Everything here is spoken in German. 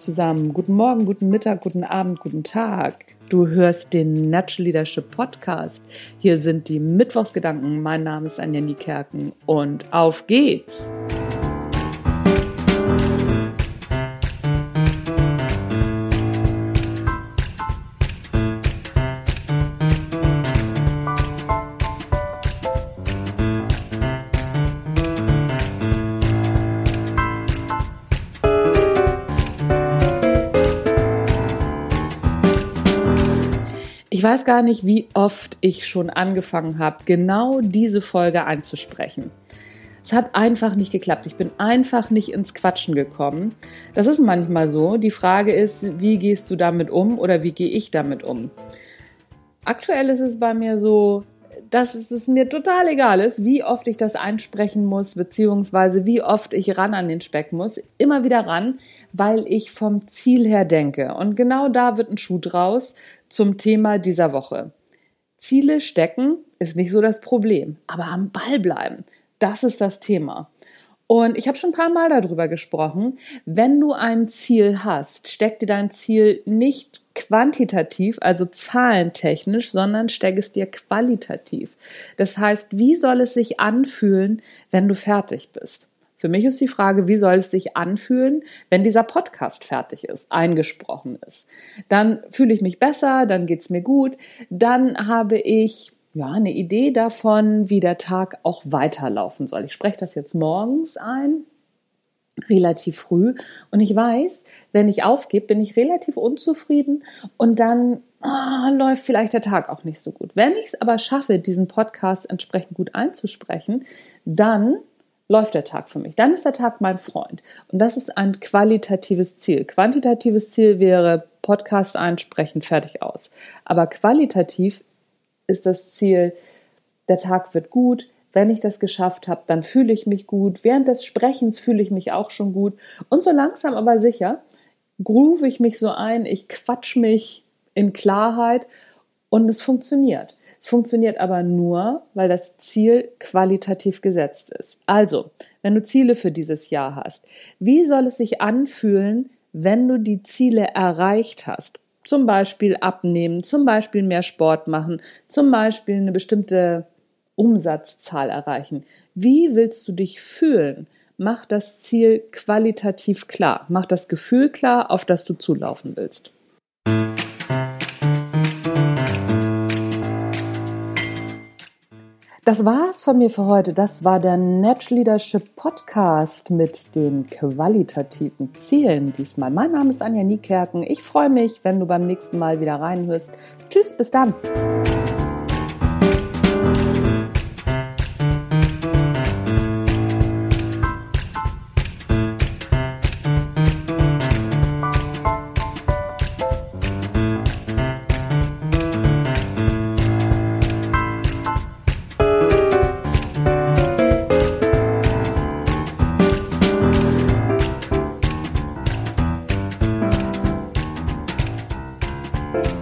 zusammen. Guten Morgen, guten Mittag, guten Abend, guten Tag. Du hörst den Natural Leadership Podcast. Hier sind die Mittwochsgedanken. Mein Name ist Anja Niekerken und auf geht's! Ich weiß gar nicht, wie oft ich schon angefangen habe, genau diese Folge einzusprechen. Es hat einfach nicht geklappt. Ich bin einfach nicht ins Quatschen gekommen. Das ist manchmal so. Die Frage ist, wie gehst du damit um oder wie gehe ich damit um? Aktuell ist es bei mir so, dass es mir total egal ist, wie oft ich das einsprechen muss, beziehungsweise wie oft ich ran an den Speck muss. Immer wieder ran, weil ich vom Ziel her denke. Und genau da wird ein Schuh draus zum Thema dieser Woche. Ziele stecken ist nicht so das Problem, aber am Ball bleiben, das ist das Thema. Und ich habe schon ein paar Mal darüber gesprochen, wenn du ein Ziel hast, steck dir dein Ziel nicht quantitativ, also zahlentechnisch, sondern steck es dir qualitativ. Das heißt, wie soll es sich anfühlen, wenn du fertig bist? Für mich ist die Frage, wie soll es sich anfühlen, wenn dieser Podcast fertig ist, eingesprochen ist? Dann fühle ich mich besser, dann geht's mir gut, dann habe ich ja, eine Idee davon, wie der Tag auch weiterlaufen soll. Ich spreche das jetzt morgens ein, relativ früh. Und ich weiß, wenn ich aufgebe, bin ich relativ unzufrieden und dann oh, läuft vielleicht der Tag auch nicht so gut. Wenn ich es aber schaffe, diesen Podcast entsprechend gut einzusprechen, dann läuft der Tag für mich. Dann ist der Tag mein Freund. Und das ist ein qualitatives Ziel. Quantitatives Ziel wäre Podcast einsprechen, fertig aus. Aber qualitativ ist das Ziel, der Tag wird gut. Wenn ich das geschafft habe, dann fühle ich mich gut. Während des Sprechens fühle ich mich auch schon gut. Und so langsam aber sicher groove ich mich so ein, ich quatsch mich in Klarheit und es funktioniert. Es funktioniert aber nur, weil das Ziel qualitativ gesetzt ist. Also, wenn du Ziele für dieses Jahr hast, wie soll es sich anfühlen, wenn du die Ziele erreicht hast? Zum Beispiel abnehmen, zum Beispiel mehr Sport machen, zum Beispiel eine bestimmte Umsatzzahl erreichen. Wie willst du dich fühlen? Mach das Ziel qualitativ klar. Mach das Gefühl klar, auf das du zulaufen willst. Das war's von mir für heute. Das war der Natural Leadership Podcast mit den qualitativen Zielen diesmal. Mein Name ist Anja Niekerken. Ich freue mich, wenn du beim nächsten Mal wieder reinhörst. Tschüss, bis dann. Bye.